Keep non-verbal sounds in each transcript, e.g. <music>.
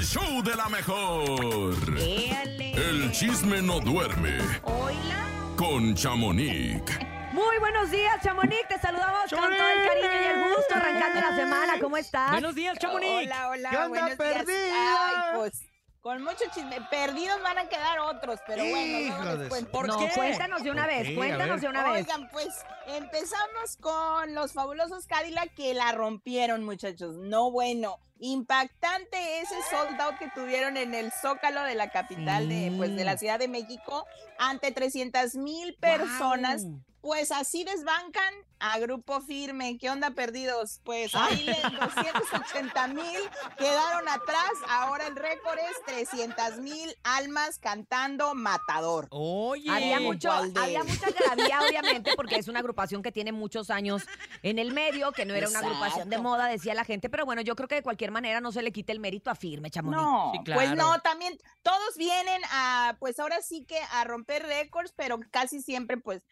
el show de la mejor. Éale. El chisme no duerme Oila. con Chamonix. Muy buenos días, Chamonix. Te saludamos con todo el cariño y el gusto arrancando la semana. ¿Cómo estás? Buenos días, Chamonix. Hola, hola, ¿Qué onda, buenos días. perdida? Ay, pues, con mucho chisme. Perdidos van a quedar otros, pero bueno, no de les cuento. ¿Por no, qué? cuéntanos de una ¿Por vez, cuéntanos de una vez. Oigan, pues empezamos con los fabulosos Cadillac que la rompieron, muchachos. No bueno. Impactante ese sold out que tuvieron en el Zócalo de la capital de, pues, de la Ciudad de México ante 300 mil personas. Pues así desbancan a Grupo Firme. ¿Qué onda, perdidos? Pues ahí <laughs> les 280 mil quedaron atrás. Ahora el récord es 300 mil almas cantando Matador. Oye. Había mucho, había mucha gravía, obviamente, porque es una agrupación que tiene muchos años en el medio, que no era una agrupación de moda, decía la gente, pero bueno, yo creo que de cualquier manera no se le quite el mérito a Firme, Chamonix. No, Sí, pues claro. no, también todos vienen a, pues ahora sí que a romper récords, pero casi siempre, pues,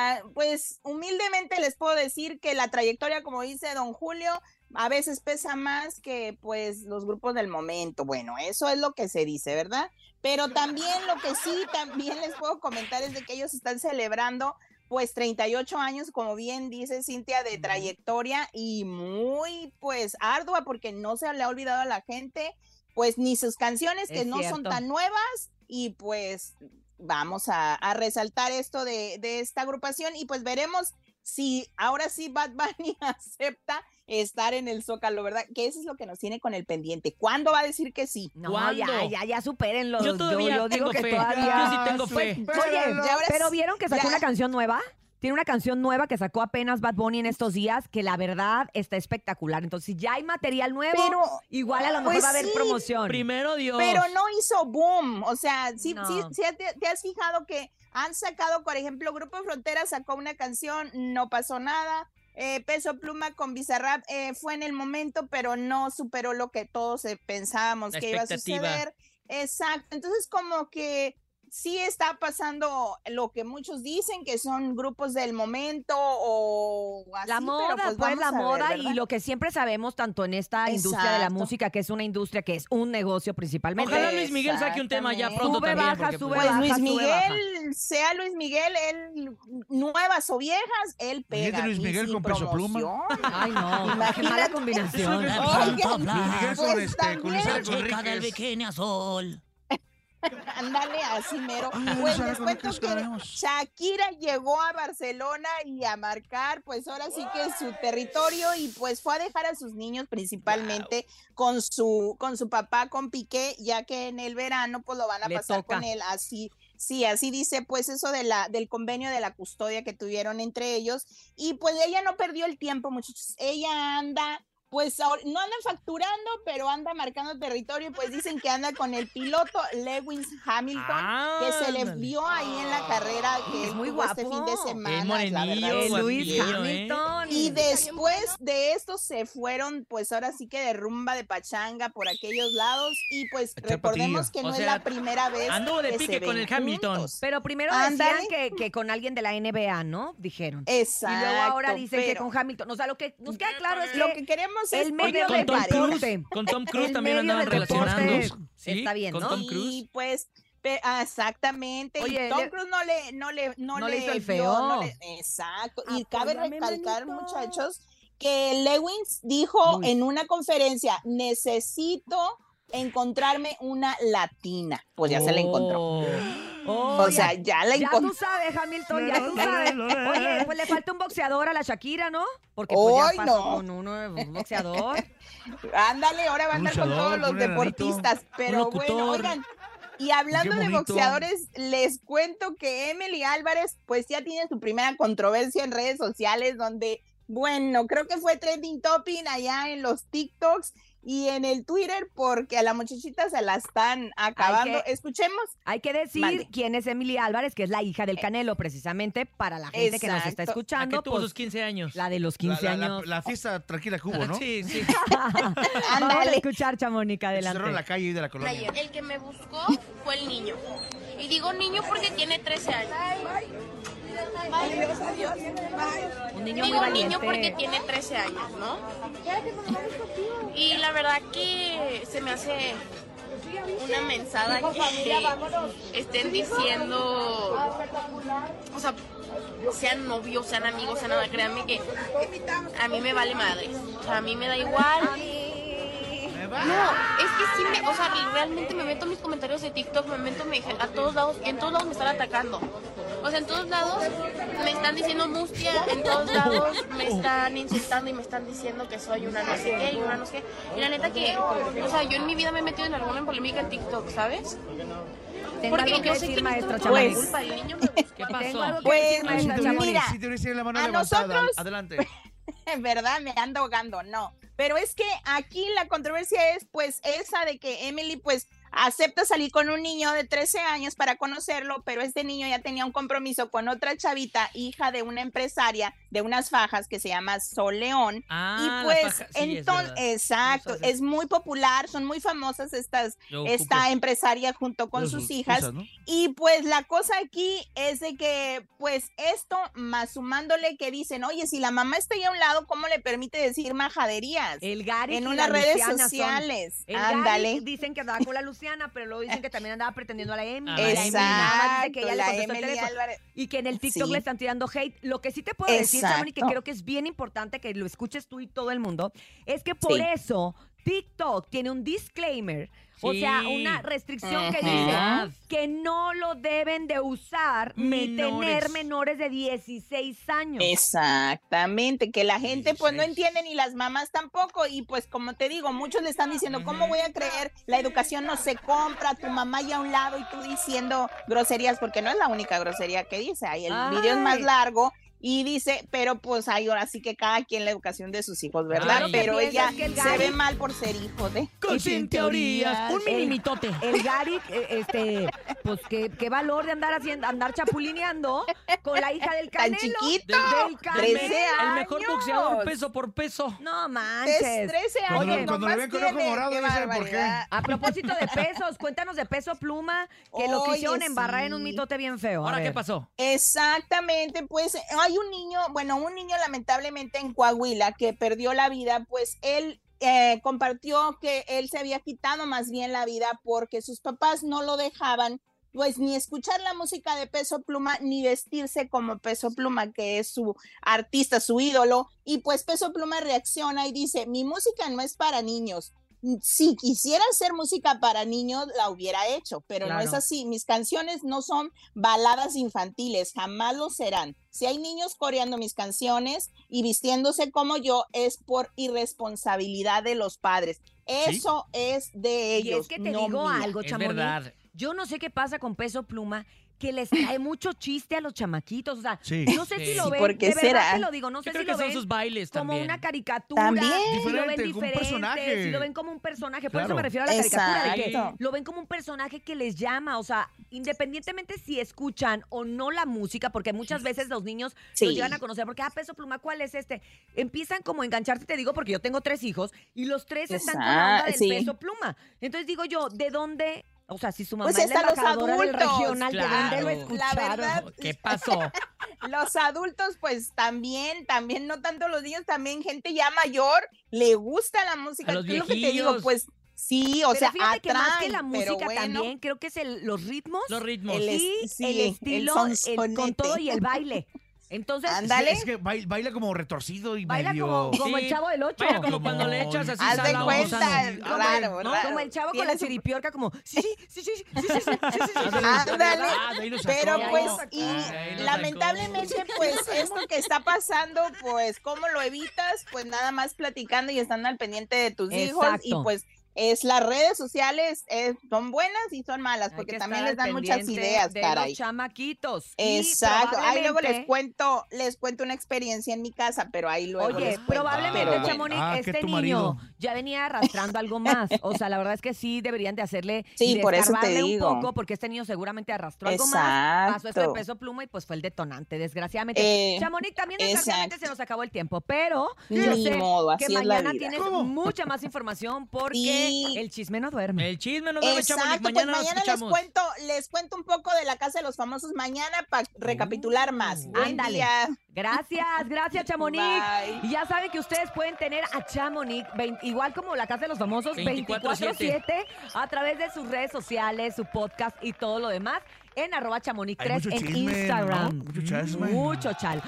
ah, pues humildemente les puedo decir que la trayectoria, como dice don Julio, a veces pesa más que pues los grupos del momento. Bueno, eso es lo que se dice, ¿verdad? Pero también lo que sí también les puedo comentar es de que ellos están celebrando pues 38 años, como bien dice Cintia, de trayectoria y muy pues ardua porque no se le ha olvidado a la gente pues ni sus canciones que Es no son tan nuevas y pues vamos a, a resaltar esto de, de esta agrupación y pues veremos si ahora sí Bad <laughs> Bunny acepta estar en el Zócalo, ¿verdad? Que eso es lo que nos tiene con el pendiente. ¿Cuándo va a decir que sí? No, ¿Cuándo? ya, ya, ya supérenlo. Yo todavía yo, digo tengo que fe. todavía. Yo sí tengo Pues, fe. pero Oye, pero vieron que sacó ya. una canción nueva. Tiene una canción nueva que sacó apenas Bad Bunny en estos días, que la verdad está espectacular. Entonces, si ya hay material nuevo, Pero, igual a lo mejor pues va a haber sí, promoción. Primero Dios. pero no hizo boom. O sea, sí, No. sí, sí te, te has fijado que han sacado, por ejemplo, Grupo Frontera sacó una canción, no pasó nada. Eh, Peso Pluma con Bizarrap eh, fue en el momento, pero no superó lo que todos eh, pensábamos La que iba a suceder. Exacto. Entonces, como que sí está pasando lo que muchos dicen que son grupos del momento o así, La pero moda, pues, vamos la a ver, moda y lo que siempre sabemos, tanto en esta industria de la Exacto. música, que es una industria que es un negocio principalmente. Ojalá Luis Miguel saque un tema ya pronto Sube, también. baja, porque, sube, pues, Pues baja, Luis sube, Miguel, sea Luis Miguel, él nuevas o viejas, él pega. Imagínate Luis y Miguel sin con Peso Pluma. Ay, no, qué mala Imagínate. combinación. Luis Miguel con, pues este, con. Luis Enriquez. bikini azul. <laughs> Ándale, así mero. Ay, Pues les cuento que. Shakira llegó a Barcelona y a marcar, pues ahora sí que su territorio y pues fue a dejar a sus niños principalmente con su con su papá, con Piqué, ya que en el verano pues lo van a Le pasar toca. con él así. Sí, así dice pues eso de la del convenio de la custodia que tuvieron entre ellos y pues ella no perdió el tiempo, muchachos. Ella anda pues ahora- no andan facturando, pero anda marcando territorio y pues dicen que anda con el piloto Lewis Hamilton que se le vio ahí en la carrera que Es muy tuvo este guapo. fin de Es semana. la verdad. Luis guapillo, ¿eh? Hamilton. Y después de esto se fueron, pues ahora sí que de rumba de pachanga por aquellos lados. Y pues recordemos patilla. que O no es la primera vez. anduvo de que pique se con ven el Hamilton. juntos. Pero primero Ándale. decían que, que con alguien de la NBA, ¿no? Dijeron. Exacto. y luego ahora dicen que con Hamilton. O sea, lo que nos queda claro es que, Lo que queremos el medio de con Tom pareja. Cruise. Con Tom Cruise también medio andaban relacionando. Sí, está bien, con ¿no? Tom Cruise. Y pues, ah, exactamente. Oye, y Tom le- Cruise no le, no le, no no le hizo el feo. no le- exacto. Y cabe Apóyame, recalcar, manito. muchachos, que Lewins dijo en una conferencia: necesito encontrarme una latina. Pues ya se la encontró. Oh. Oh, O sea, ya la Ya encontró. tú sabes, Hamilton, ya tú sabes. Oye, pues le falta un boxeador a la Shakira, ¿no? Porque pues Ay, ya pasó no. con uno, un boxeador. <laughs> Ándale, ahora va a andar con todos los deportistas. Pero bueno, oigan. Y hablando de boxeadores, les cuento que Emily Álvarez, pues ya tiene su primera controversia en redes sociales, donde, bueno, creo que fue trending topping allá en los TikToks y en el Twitter, porque a la muchachita se la están acabando. que- Escuchemos. Hay que decir Mande. quién es Emily Álvarez, que es la hija del Canelo, precisamente para la gente que nos está. La escuchando. que tuvo pues, sus 15 años. la de los 15 La, la- años. la fiesta tranquila que hubo, ¿no? Sí, sí. <laughs> Vamos a escuchar, Chamónica, Se cerró adelante. la calle ahí de la colonia. El que me buscó fue el niño. Y digo niño porque tiene 13 años. Un niño Digo muy un niño valiente. porque tiene 13 años, ¿no? Y la verdad que se me hace una mensada que <laughs> estén diciendo, o sea, sean novios, sean amigos, sean nada, créanme que a mí me vale madre. O sea, a mí me da igual. No, es que sí me, o sea, realmente me meto en mis comentarios de TikTok, me meto me, a todos lados, en todos lados me están atacando. O sea, en todos lados me están diciendo mustia, en todos lados me están insultando y me están diciendo que soy una no sé qué y una no sé qué. Y la neta que, o sea, yo en mi vida me he metido en alguna polémica en TikTok, ¿sabes? Tengo Porque algo que yo sé decir, que maestra Chamonix. culpa, el niño me ¿Qué pasó? Pues, maestra mira, la mano a levantada. nosotros- Adelante. En <laughs> verdad me ando ahogando, no. Pero es que aquí la controversia es pues esa de que Emily pues acepta salir con un niño de 13 años para conocerlo, pero este niño ya tenía un compromiso con otra chavita, hija de una empresaria de unas fajas que se llama Sol León. Ah, y pues sí, es entonces, exacto, es muy popular, son muy famosas estas, Yo esta ocupo- empresaria junto con sus hijas. cosas, ¿no? Y pues la cosa aquí es de que, pues esto, más sumándole que dicen, oye, si la mamá está ahí a un lado, ¿cómo le permite decir majaderías? El Gary en unas redes sociales. El Ándale. Gary dicen que andaba con la Luciana, pero luego dicen que también andaba pretendiendo a la Emily. Ah, la que ella Emily. Álvarez. Y que en el TikTok Sí. le están tirando hate. Lo que sí te puedo decir, Chamonix, que creo que es bien importante que lo escuches tú y todo el mundo, es que por Sí. eso TikTok tiene un disclaimer, o sea, una restricción que dice que no lo deben de usar ni tener Menores. de 16 años. Exactamente, que la gente pues no 16. entiende ni las mamás tampoco y pues como te digo, muchos le están diciendo, ¿cómo voy a creer? La educación no se compra, tu mamá ya a un lado y tú diciendo groserías, porque no es la única grosería que dice, ahí el video es más largo y dice, pero pues ahí ahora sí que cada quien la educación de sus hijos, ¿verdad? Claro pero ella que el se ve mal por ser hijo de... Con sin sin teorías. Un El- mini mitote. El Gary, eh, este, pues qué, qué valor de andar haciendo, andar chapulineando con la hija del Tan Canelo. chiquito, Del Canelo. 13 El mejor boxeador peso por peso. No manches. 13 Cuando- años. cuando le ven con ojo morado, saben por qué. A propósito de pesos, cuéntanos de peso pluma, que lo Oye, quisieron embarrar en un mitote bien feo. A Ahora, ¿qué pasó? Exactamente, pues hay un niño, bueno, un niño lamentablemente en Coahuila que perdió la vida, pues él eh, compartió que él se había quitado más bien la vida porque sus papás no lo dejaban pues ni escuchar la música de Peso Pluma ni vestirse como Peso Pluma, que es su artista, su ídolo, y pues Peso Pluma reacciona y dice, mi música no es para niños. Si quisiera hacer música para niños, la hubiera hecho, pero no es así. Mis canciones no son baladas infantiles, jamás lo serán. Si hay niños coreando mis canciones y vistiéndose como yo, es por irresponsabilidad de los padres. Eso es de Y ellos. es que te no digo mía. algo, Chamonix. Yo no sé qué pasa con peso pluma, que les trae mucho chiste a los chamaquitos. O sea, Sí. no sé si lo ven. ¿por qué de verdad será? te lo digo, no sé Yo creo si que lo son ven sus bailes como también. una caricatura, También. si lo ven Diferente, como un diferente, personaje. si lo ven como un personaje, por eso me refiero a la caricatura, de que lo ven como un personaje que les llama, o sea, independientemente si escuchan o no la música, porque muchas veces los niños los llegan a conocer, porque, ah, peso pluma, ¿cuál es este? Empiezan como a engancharte, te digo, porque yo tengo tres hijos y los tres están con la onda Exacto, del sí. peso pluma. Entonces digo yo, ¿de dónde? O sea, si su mamá Pues es la los embajadora del adultos. regional, ¿de dónde lo Claro. La verdad, <laughs> ¿Qué pasó? <laughs> Los adultos, pues también, también, no tanto los niños, también gente ya mayor, le gusta la música. A los ¿Qué es lo que te digo? Pues sí, o Pero sea, fíjate que más que atraen, la música bueno, también, creo que es el- los ritmos, Los ritmos. El sí, el el estilo, el- con sonsonete. todo y el baile. <laughs> Entonces, Ándale. Es que baila, baila como retorcido y baila medio... como, como Sí, el chavo del 8. Baila como Como- cuando le echas así Haz de sal a un cuenta, raro, ¿no? raro. Como el chavo con la chiripiorca, como, sí, sí, sí, sí, sí, sí, sí, sí, sí, sí, sí. Ándale. Ah. Pero pues, y lamentablemente, pues, esto que está pasando, pues, ¿cómo lo evitas? Pues nada más platicando y estando al pendiente de tus hijos. Y pues, es las redes sociales eh, son buenas y son malas, porque que también les dan muchas ideas, de caray. los chamaquitos. Exacto. Ahí luego les cuento, les cuento una experiencia en mi casa, pero ahí luego Oye, probablemente, Pero bueno. Chamonix, Ah, este niño marido. ya venía arrastrando algo más. <laughs> O sea, la verdad es que sí deberían de hacerle Sí, de por eso te digo. un poco, porque este niño seguramente arrastró algo más. Pasó esto de Exacto. peso pluma y pues fue el detonante, desgraciadamente. Eh, Chamonix, también desgraciadamente exacto. se nos acabó el tiempo, pero yo sé modo, que así es la mañana vida. tienes ¿Cómo? mucha más información porque Sí, Y- el chisme no duerme. El chisme no duerme, Exacto, Chamonix. pues Mañana, nos mañana les cuento, les cuento un poco de la casa de los famosos mañana para recapitular más. Ándale. día. Gracias, gracias Chamonix. Bye. Y ya saben que ustedes pueden tener a Chamonix, igual como la Casa de los Famosos, 24-7 a través de sus redes sociales, su podcast y todo lo demás en arroba chamonix Hay 3 mucho en chisme, Instagram. ¿no? Mucho chisme. Mucho chal.